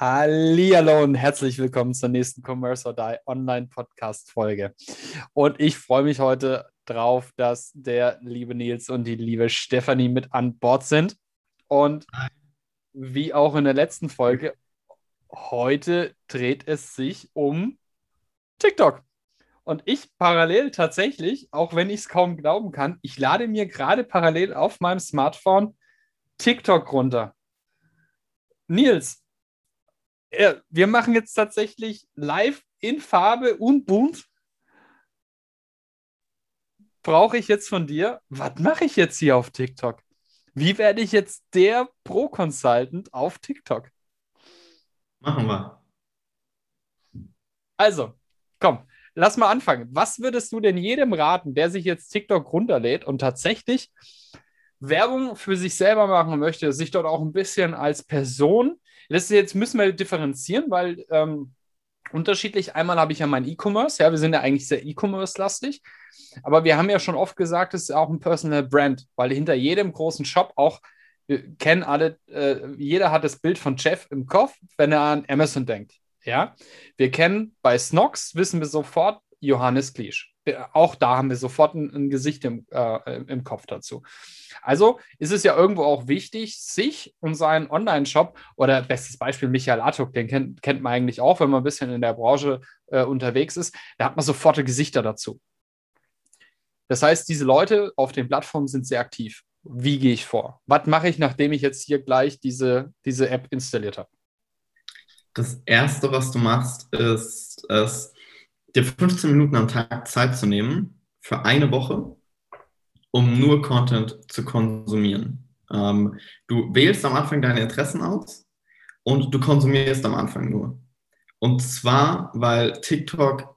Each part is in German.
Hallo und herzlich willkommen zur nächsten Commerce or Die Online Podcast Folge. Und ich freue mich heute drauf, dass der liebe Nils und die liebe Stefanie mit an Bord sind. Und wie auch in der letzten Folge, heute dreht es sich um TikTok. Und ich parallel tatsächlich, auch wenn ich es kaum glauben kann, ich lade mir gerade parallel auf meinem Smartphone TikTok runter. Nils, wir machen jetzt tatsächlich live in Farbe und bunt. Brauche ich jetzt von dir, was mache ich jetzt hier auf TikTok? Wie werde ich jetzt der Pro-Consultant auf TikTok? Machen wir. Also, komm, lass mal anfangen. Was würdest du denn jedem raten, der sich jetzt TikTok runterlädt und tatsächlich Werbung für sich selber machen möchte, sich dort auch ein bisschen als Person das ist jetzt müssen wir differenzieren, weil ähm, unterschiedlich. Einmal habe ich ja mein E-Commerce, ja, wir sind ja eigentlich sehr E-Commerce-lastig, aber wir haben ja schon oft gesagt, es ist auch ein Personal Brand, weil hinter jedem großen Shop auch, wir kennen alle, äh, jeder hat das Bild von Jeff im Kopf, wenn er an Amazon denkt. Ja, wir kennen bei Snox, wissen wir sofort Johannes Kliesch. Auch da haben wir sofort ein, ein Gesicht im, äh, im Kopf dazu. Also ist es ja irgendwo auch wichtig, sich und seinen Online-Shop oder bestes Beispiel Michael Atuk, den kennt, kennt man eigentlich auch, wenn man ein bisschen in der Branche äh, unterwegs ist, da hat man sofort Gesichter dazu. Das heißt, diese Leute auf den Plattformen sind sehr aktiv. Wie gehe ich vor? Was mache ich, nachdem ich jetzt hier gleich diese, diese App installiert habe? Das Erste, was du machst, ist es, dir 15 Minuten am Tag Zeit zu nehmen für eine Woche um nur Content zu konsumieren. Ähm, du wählst am Anfang deine Interessen aus und du konsumierst am Anfang nur. Und zwar, weil TikTok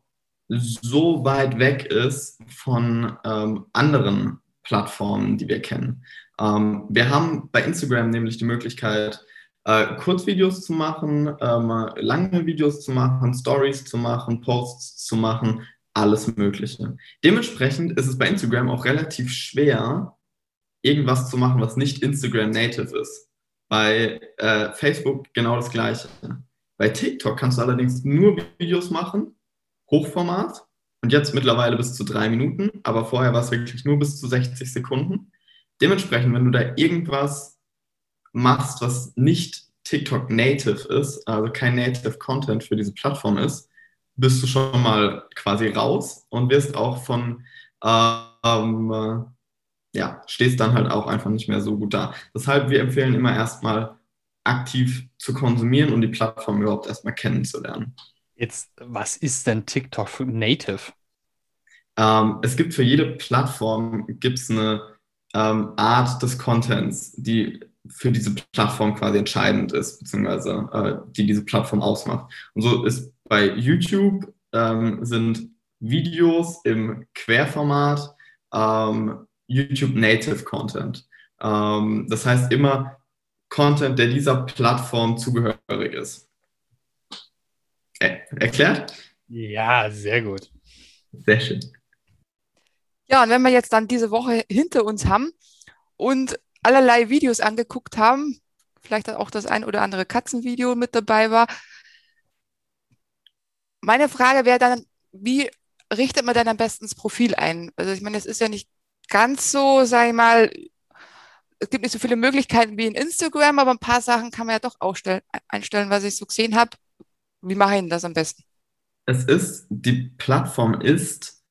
so weit weg ist von ähm, anderen Plattformen, die wir kennen. Ähm, wir haben bei Instagram nämlich die Möglichkeit, äh, Kurzvideos zu machen, ähm, lange Videos zu machen, Stories zu machen, Posts zu machen, alles Mögliche. Dementsprechend ist es bei Instagram auch relativ schwer, irgendwas zu machen, was nicht Instagram native ist. Bei äh, Facebook genau das Gleiche. Bei TikTok kannst du allerdings nur Videos machen, Hochformat und jetzt mittlerweile bis zu drei Minuten, aber vorher war es wirklich nur bis zu 60 Sekunden. Dementsprechend, wenn du da irgendwas machst, was nicht TikTok native ist, also kein native Content für diese Plattform ist, bist du schon mal quasi raus und wirst auch von, ähm, äh, ja, stehst dann halt auch einfach nicht mehr so gut da. Deshalb, wir empfehlen immer erstmal aktiv zu konsumieren und die Plattform überhaupt erstmal kennenzulernen. Jetzt, was ist denn TikTok Native? Ähm, es gibt für jede Plattform gibt's eine ähm, Art des Contents, die für diese Plattform quasi entscheidend ist, beziehungsweise äh, die diese Plattform ausmacht. Und so ist bei YouTube ähm, sind Videos im Querformat ähm, YouTube Native Content. Ähm, das heißt immer Content, der dieser Plattform zugehörig ist. Äh, erklärt? Ja, sehr gut. Sehr schön. Ja, und wenn wir jetzt dann diese Woche hinter uns haben und allerlei Videos angeguckt haben, vielleicht auch das ein oder andere Katzenvideo mit dabei war, meine Frage wäre dann, wie richtet man dann am besten das Profil ein? Also ich meine, es ist ja nicht ganz so, sag ich mal, es gibt nicht so viele Möglichkeiten wie in Instagram, aber ein paar Sachen kann man ja doch ausstellen, einstellen, was ich so gesehen habe. Wie mache ich denn das am besten? Es ist, die Plattform ist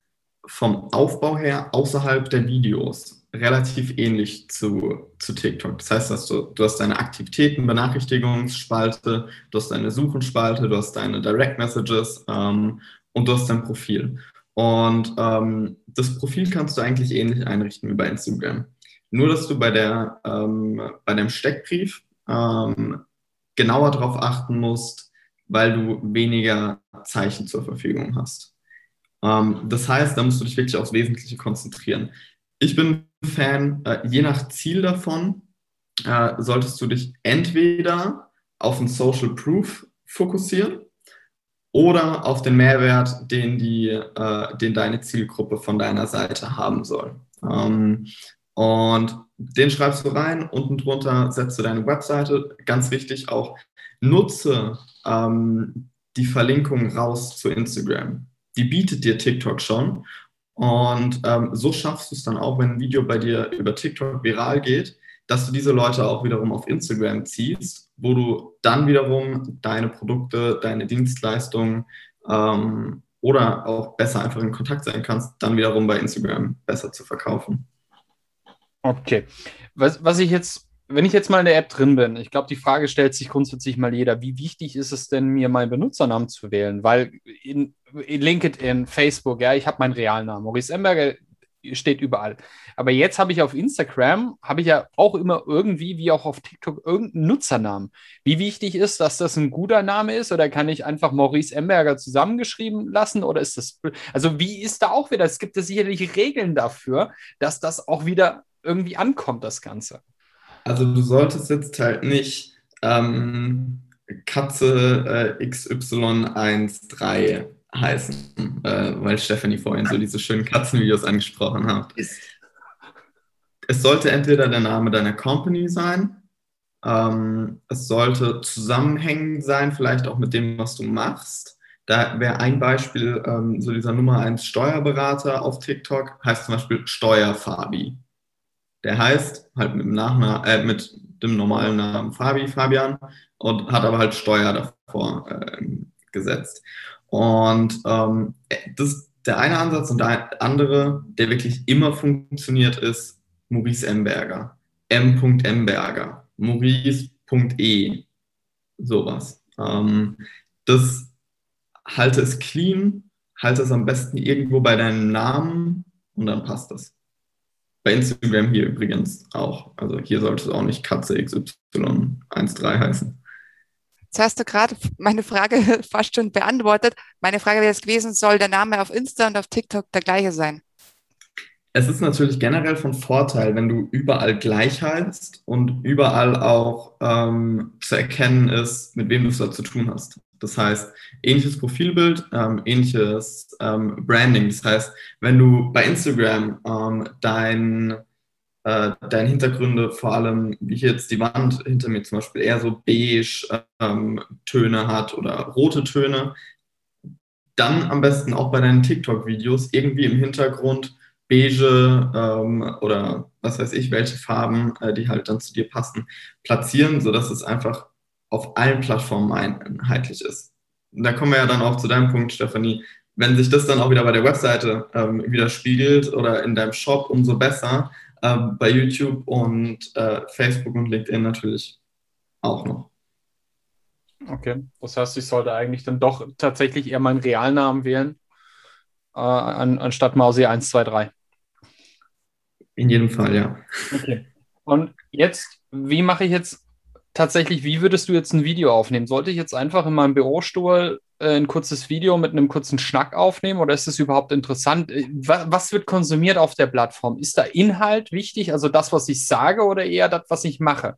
vom Aufbau her außerhalb der Videos relativ ähnlich zu, zu TikTok. Das heißt, dass du, du hast deine Aktivitäten, Benachrichtigungsspalte, du hast deine Suchenspalte, du hast deine Direct Messages ähm, und du hast dein Profil. Und ähm, das Profil kannst du eigentlich ähnlich einrichten wie bei Instagram. Nur, dass du bei, der, ähm, bei dem Steckbrief ähm, genauer darauf achten musst, weil du weniger Zeichen zur Verfügung hast. Ähm, das heißt, da musst du dich wirklich aufs Wesentliche konzentrieren. Ich bin Fan, äh, je nach Ziel davon, äh, solltest du dich entweder auf den Social Proof fokussieren oder auf den Mehrwert, den, die, äh, den deine Zielgruppe von deiner Seite haben soll. Ähm, und den schreibst du rein, unten drunter setzt du deine Webseite. Ganz wichtig auch, nutze ähm, die Verlinkung raus zu Instagram. Die bietet dir TikTok schon. Und ähm, so schaffst du es dann auch, wenn ein Video bei dir über TikTok viral geht, dass du diese Leute auch wiederum auf Instagram ziehst, wo du dann wiederum deine Produkte, deine Dienstleistungen ähm, oder auch besser einfach in Kontakt sein kannst, dann wiederum bei Instagram besser zu verkaufen. Okay. Was, was ich jetzt, wenn ich jetzt mal in der App drin bin, ich glaube, die Frage stellt sich grundsätzlich mal jeder, wie wichtig ist es denn, mir meinen Benutzernamen zu wählen? Weil in, in LinkedIn, Facebook, ja, ich habe meinen Realnamen. Maurice Emberger steht überall. Aber jetzt habe ich auf Instagram, habe ich ja auch immer irgendwie, wie auch auf TikTok, irgendeinen Nutzernamen. Wie wichtig ist, dass das ein guter Name ist oder kann ich einfach Maurice Emberger zusammengeschrieben lassen oder ist das, also wie ist da auch wieder, es gibt ja sicherlich Regeln dafür, dass das auch wieder irgendwie ankommt, das Ganze. Also du solltest jetzt halt nicht ähm, Katze äh, XY13 heißen, äh, weil Stephanie vorhin so diese schönen Katzenvideos angesprochen hat. Es sollte entweder der Name deiner Company sein, ähm, es sollte zusammenhängend sein, vielleicht auch mit dem, was du machst. Da wäre ein Beispiel, ähm, so dieser Nummer 1 Steuerberater auf TikTok, heißt zum Beispiel Steuerfabi. Der heißt halt mit dem, Nachnamen, äh, mit dem normalen Namen Fabi, Fabian, und hat aber halt Steuer davor äh, gesetzt. Und ähm, das, der eine Ansatz und der andere, der wirklich immer funktioniert, ist Maurice Emberger. M.Emberger. Maurice.e. Sowas. Ähm, das halte es clean, halte es am besten irgendwo bei deinem Namen und dann passt das. Bei Instagram hier übrigens auch. Also hier sollte es auch nicht Katze XY13 heißen. Jetzt hast du gerade meine Frage fast schon beantwortet. Meine Frage wäre es gewesen, soll der Name auf Insta und auf TikTok der gleiche sein? Es ist natürlich generell von Vorteil, wenn du überall gleich heißt und überall auch ähm, zu erkennen ist, mit wem du es da zu tun hast. Das heißt, ähnliches Profilbild, ähm, ähnliches ähm, Branding. Das heißt, wenn du bei Instagram ähm, dein äh, deine Hintergründe, vor allem wie hier jetzt die Wand hinter mir zum Beispiel eher so beige ähm, Töne hat oder rote Töne, dann am besten auch bei deinen TikTok-Videos irgendwie im Hintergrund beige ähm, oder was weiß ich, welche Farben, äh, die halt dann zu dir passen, platzieren, sodass es einfach auf allen Plattformen einheitlich ist. Und da kommen wir ja dann auch zu deinem Punkt, Stefanie. Wenn sich das dann auch wieder bei der Webseite ähm, widerspiegelt oder in deinem Shop, umso besser äh, bei YouTube und äh, Facebook und LinkedIn natürlich auch noch. Okay, das heißt, ich sollte eigentlich dann doch tatsächlich eher meinen Realnamen wählen, äh, an, anstatt Mausi 123. In jedem Fall, ja. Okay. Und jetzt, wie mache ich jetzt tatsächlich, wie würdest du jetzt ein Video aufnehmen? Sollte ich jetzt einfach in meinem Bürostuhl äh, ein kurzes Video mit einem kurzen Schnack aufnehmen oder ist das überhaupt interessant? Äh, was, was, wird konsumiert auf der Plattform? Ist da Inhalt wichtig, also das, was ich sage oder eher das, was ich mache?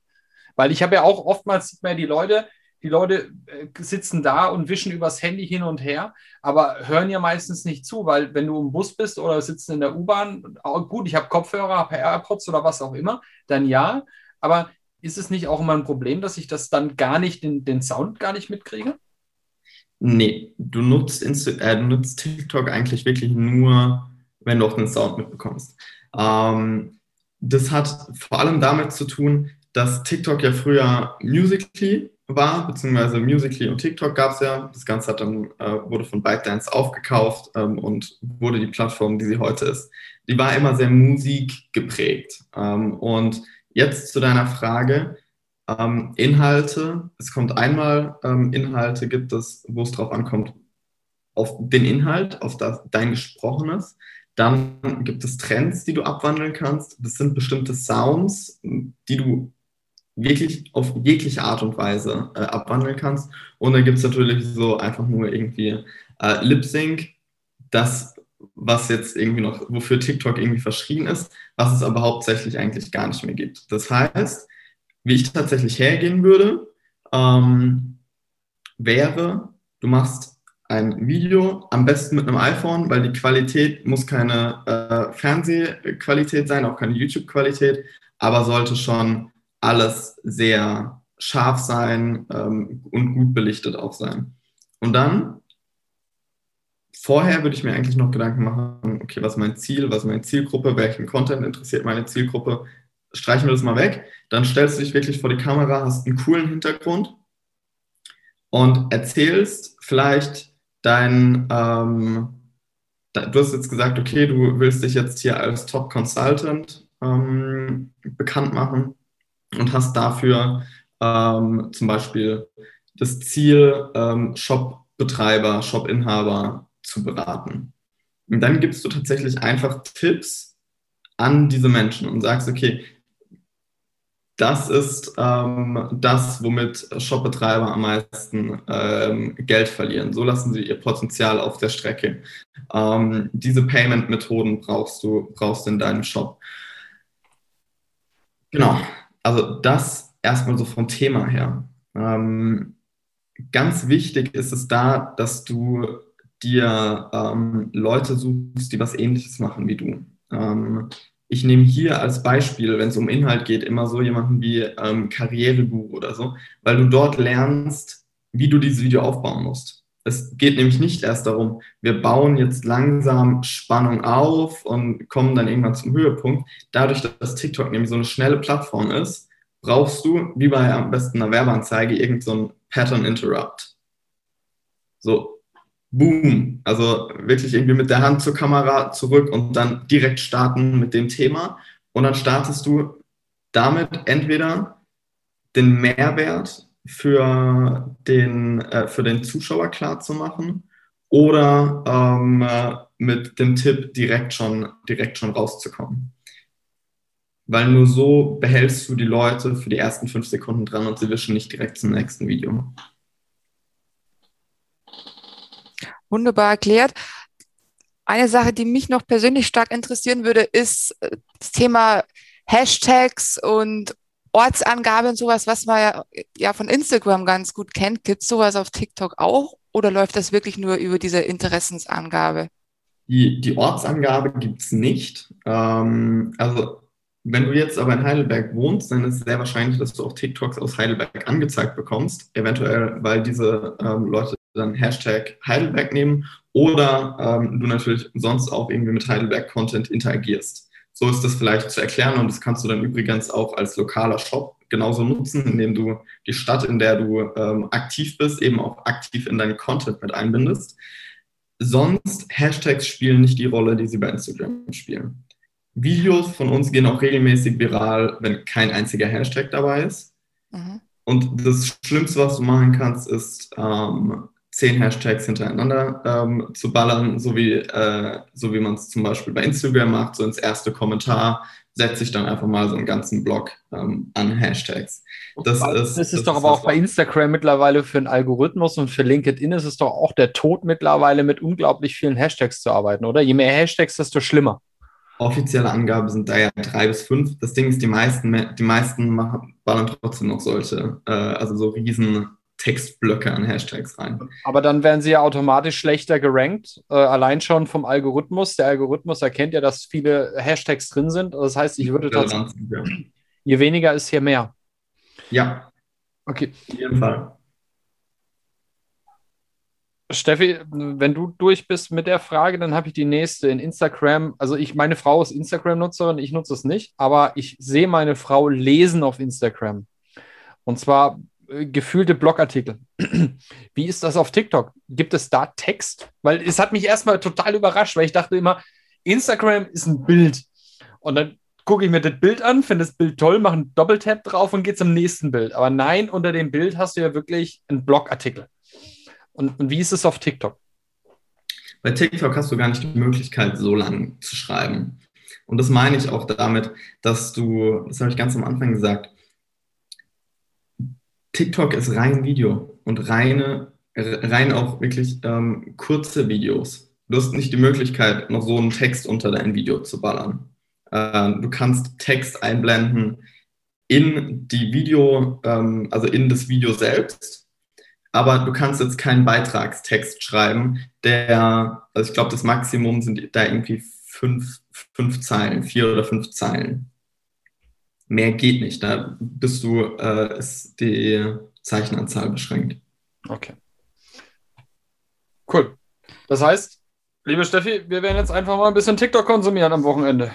Weil ich habe ja auch oftmals sieht man die Leute, die Leute äh, sitzen da und wischen übers Handy hin und her, aber hören ja meistens nicht zu, weil wenn du im Bus bist oder sitzen in der U-Bahn, gut, ich habe Kopfhörer, habe AirPods oder was auch immer, dann ja, aber ist es nicht auch immer ein Problem, dass ich das dann gar nicht, den, den Sound gar nicht mitkriege? Nee, du nutzt, Insta äh, du nutzt TikTok eigentlich wirklich nur, wenn du auch den Sound mitbekommst. Ähm, das hat vor allem damit zu tun, dass TikTok ja früher Musically war, beziehungsweise Musically und TikTok gab es ja. Das Ganze dann, äh, wurde von ByteDance aufgekauft ähm, und wurde die Plattform, die sie heute ist. Die war immer sehr musikgeprägt. Ähm, und Jetzt zu deiner Frage. Ähm, Inhalte. Es kommt einmal, ähm, Inhalte gibt es, wo es drauf ankommt, auf den Inhalt, auf das, dein Gesprochenes. Dann gibt es Trends, die du abwandeln kannst. Das sind bestimmte Sounds, die du wirklich auf jegliche Art und Weise äh, abwandeln kannst. Und dann gibt es natürlich so einfach nur irgendwie äh, Lip Sync. das, was jetzt irgendwie noch, wofür TikTok irgendwie verschrien ist, was es aber hauptsächlich eigentlich gar nicht mehr gibt. Das heißt, wie ich tatsächlich hergehen würde, ähm, wäre, du machst ein Video, am besten mit einem iPhone, weil die Qualität muss keine äh, Fernsehqualität sein, auch keine YouTube-Qualität, aber sollte schon alles sehr scharf sein ähm, und gut belichtet auch sein. Und dann, vorher würde ich mir eigentlich noch Gedanken machen, okay, was ist mein Ziel, was ist meine Zielgruppe, welchen Content interessiert meine Zielgruppe, streichen wir das mal weg. Dann stellst du dich wirklich vor die Kamera, hast einen coolen Hintergrund und erzählst vielleicht dein, ähm, du hast jetzt gesagt, okay, du willst dich jetzt hier als Top Consultant ähm, bekannt machen und hast dafür ähm, zum Beispiel das Ziel, ähm, Shop-Betreiber, Shop-Inhaber zu beraten. Und dann gibst du tatsächlich einfach Tipps an diese Menschen und sagst, okay, das ist ähm, das, womit Shopbetreiber am meisten ähm, Geld verlieren. So lassen sie ihr Potenzial auf der Strecke. Ähm, diese Payment-Methoden brauchst du, brauchst in deinem Shop. Genau, also das erstmal so vom Thema her. Ähm, ganz wichtig ist es da, dass du dir ähm, Leute suchst, die was ähnliches machen wie du. Ähm, ich nehme hier als Beispiel, wenn es um Inhalt geht, immer so jemanden wie ähm, Karriereguru oder so, weil du dort lernst, wie du dieses Video aufbauen musst. Es geht nämlich nicht erst darum, wir bauen jetzt langsam Spannung auf und kommen dann irgendwann zum Höhepunkt. Dadurch, dass TikTok nämlich so eine schnelle Plattform ist, brauchst du, wie bei am besten einer Werbeanzeige, irgendein so Pattern Interrupt. So, boom, also wirklich irgendwie mit der Hand zur Kamera zurück und dann direkt starten mit dem Thema. Und dann startest du damit entweder den Mehrwert für den, äh, für den Zuschauer klar zu machen oder ähm, äh, mit dem Tipp direkt schon, direkt schon rauszukommen. Weil nur so behältst du die Leute für die ersten fünf Sekunden dran und sie wischen nicht direkt zum nächsten Video. Wunderbar erklärt. Eine Sache, die mich noch persönlich stark interessieren würde, ist äh, das Thema Hashtags und Ortsangabe und sowas, was man ja, ja von Instagram ganz gut kennt. Gibt es sowas auf TikTok auch oder läuft das wirklich nur über diese Interessensangabe? Die, die Ortsangabe gibt es nicht. Ähm, also wenn du jetzt aber in Heidelberg wohnst, dann ist es sehr wahrscheinlich, dass du auch TikToks aus Heidelberg angezeigt bekommst. Eventuell, weil diese ähm, Leute dann Hashtag Heidelberg nehmen oder ähm, du natürlich sonst auch irgendwie mit Heidelberg-Content interagierst. So ist das vielleicht zu erklären und das kannst du dann übrigens auch als lokaler Shop genauso nutzen, indem du die Stadt, in der du ähm, aktiv bist, eben auch aktiv in deinen Content mit einbindest. Sonst Hashtags spielen nicht die Rolle, die sie bei Instagram spielen. Videos von uns gehen auch regelmäßig viral, wenn kein einziger Hashtag dabei ist. Mhm. Und das Schlimmste, was du machen kannst, ist ähm, zehn Hashtags hintereinander ähm, zu ballern, so wie, äh, so wie man es zum Beispiel bei Instagram macht, so ins erste Kommentar setze ich dann einfach mal so einen ganzen Blog ähm, an Hashtags. Das, ist, das ist doch aber auch bei Instagram mittlerweile für einen Algorithmus und für LinkedIn ist es doch auch der Tod mittlerweile mit unglaublich vielen Hashtags zu arbeiten, oder? Je mehr Hashtags, desto schlimmer. Offizielle Angaben sind da ja drei bis fünf. Das Ding ist, die meisten, die meisten machen, ballern trotzdem noch solche, äh, also so riesen Textblöcke an Hashtags rein. Aber dann werden sie ja automatisch schlechter gerankt, äh, allein schon vom Algorithmus. Der Algorithmus erkennt ja, dass viele Hashtags drin sind. Das heißt, ich würde tatsächlich, ja. je weniger ist hier mehr. Ja. Okay. Auf jeden Fall. Steffi, wenn du durch bist mit der Frage, dann habe ich die nächste in Instagram. Also ich, meine Frau ist Instagram-Nutzerin, ich nutze es nicht, aber ich sehe meine Frau lesen auf Instagram. Und zwar gefühlte Blogartikel. Wie ist das auf TikTok? Gibt es da Text? Weil es hat mich erstmal total überrascht, weil ich dachte immer, Instagram ist ein Bild. Und dann gucke ich mir das Bild an, finde das Bild toll, mache einen Doppeltap drauf und gehe zum nächsten Bild. Aber nein, unter dem Bild hast du ja wirklich einen Blogartikel. Und, und wie ist es auf TikTok? Bei TikTok hast du gar nicht die Möglichkeit, so lang zu schreiben. Und das meine ich auch damit, dass du, das habe ich ganz am Anfang gesagt, TikTok ist rein Video und reine, rein auch wirklich ähm, kurze Videos. du hast nicht die Möglichkeit, noch so einen Text unter dein Video zu ballern. Äh, du kannst Text einblenden in die Video, ähm, also in das Video selbst, aber du kannst jetzt keinen Beitragstext schreiben, der, also ich glaube, das Maximum sind da irgendwie fünf, fünf Zeilen, vier oder fünf Zeilen. Mehr geht nicht, da bist du, äh, ist die Zeichenanzahl beschränkt. Okay. Cool. Das heißt, liebe Steffi, wir werden jetzt einfach mal ein bisschen TikTok konsumieren am Wochenende.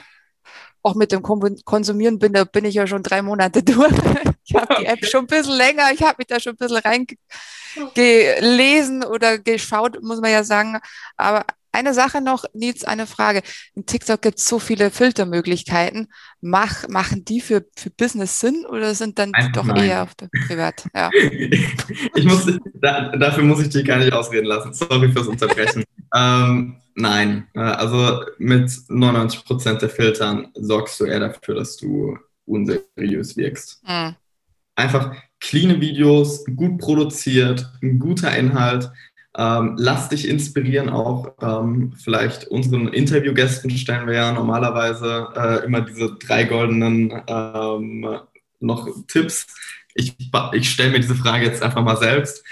Auch mit dem Konsumieren bin, da bin ich ja schon drei Monate durch. Ich habe die App schon ein bisschen länger, ich habe mich da schon ein bisschen reingelesen oder geschaut, muss man ja sagen. Aber eine Sache noch, Nils, eine Frage. In TikTok gibt es so viele Filtermöglichkeiten. Mach, machen die für, für Business Sinn oder sind dann Einfach doch nein. eher auf der Privat? Ja. ich muss, da, dafür muss ich dich gar nicht ausreden lassen. Sorry fürs Unterbrechen. ähm, nein, äh, also mit 99 Prozent der Filtern sorgst du eher dafür, dass du unseriös wirkst. Mhm. Einfach cleane Videos, gut produziert, ein guter Inhalt, ähm, lass dich inspirieren auch. Ähm, vielleicht unseren Interviewgästen stellen wir ja normalerweise äh, immer diese drei goldenen ähm, noch Tipps. Ich, ich stelle mir diese Frage jetzt einfach mal selbst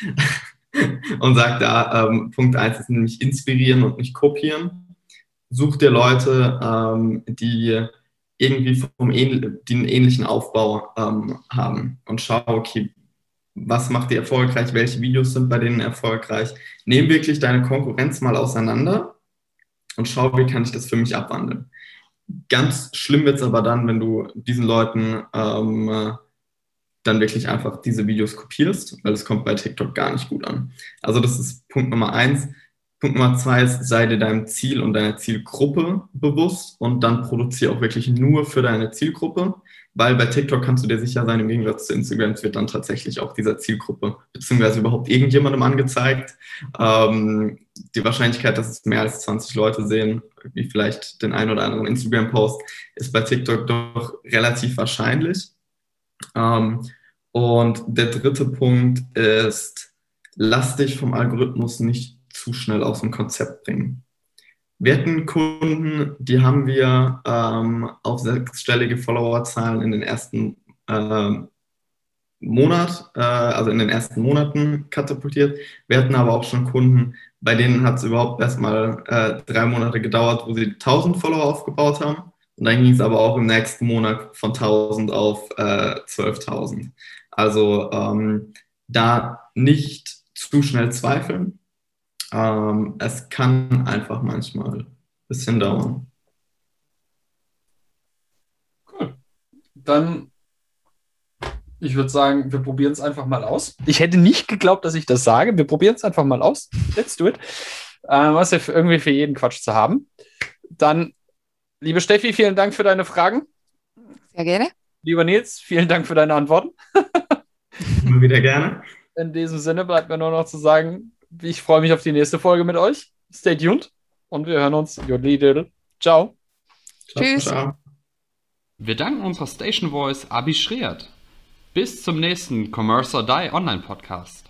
und sage da, ähm, Punkt 1 ist nämlich inspirieren und nicht kopieren. Such dir Leute, ähm, die irgendwie vom die einen ähnlichen Aufbau ähm, haben und schau, okay, was macht die erfolgreich, welche Videos sind bei denen erfolgreich. Nehm wirklich deine Konkurrenz mal auseinander und schau, wie kann ich das für mich abwandeln. Ganz schlimm wird es aber dann, wenn du diesen Leuten ähm, dann wirklich einfach diese Videos kopierst, weil es kommt bei TikTok gar nicht gut an. Also das ist Punkt Nummer eins. Punkt Nummer zwei ist, sei dir deinem Ziel und deiner Zielgruppe bewusst und dann produziere auch wirklich nur für deine Zielgruppe weil bei TikTok kannst du dir sicher sein, im Gegensatz zu Instagram wird dann tatsächlich auch dieser Zielgruppe beziehungsweise überhaupt irgendjemandem angezeigt. Ähm, die Wahrscheinlichkeit, dass es mehr als 20 Leute sehen, wie vielleicht den einen oder anderen Instagram-Post, ist bei TikTok doch relativ wahrscheinlich. Ähm, und der dritte Punkt ist, lass dich vom Algorithmus nicht zu schnell aus dem Konzept bringen. Wir hatten Kunden, die haben wir ähm, auf sechsstellige Followerzahlen in den ersten äh, Monat, äh, also in den ersten Monaten katapultiert. Wir hatten aber auch schon Kunden, bei denen hat es überhaupt erstmal äh, drei Monate gedauert, wo sie 1000 Follower aufgebaut haben. Und dann ging es aber auch im nächsten Monat von 1000 auf äh, 12.000. Also ähm, da nicht zu schnell zweifeln, ähm, es kann einfach manchmal ein bisschen dauern. Cool. Dann, ich würde sagen, wir probieren es einfach mal aus. Ich hätte nicht geglaubt, dass ich das sage. Wir probieren es einfach mal aus. Let's do it. Ähm, was ja irgendwie für jeden Quatsch zu haben. Dann, liebe Steffi, vielen Dank für deine Fragen. Sehr gerne. Lieber Nils, vielen Dank für deine Antworten. Immer wieder gerne. In diesem Sinne bleibt mir nur noch zu sagen, ich freue mich auf die nächste Folge mit euch. Stay tuned und wir hören uns. Ciao. ciao Tschüss. Ciao. Wir danken unserer Station Voice Abi Schreert. Bis zum nächsten Commerce or Die Online Podcast.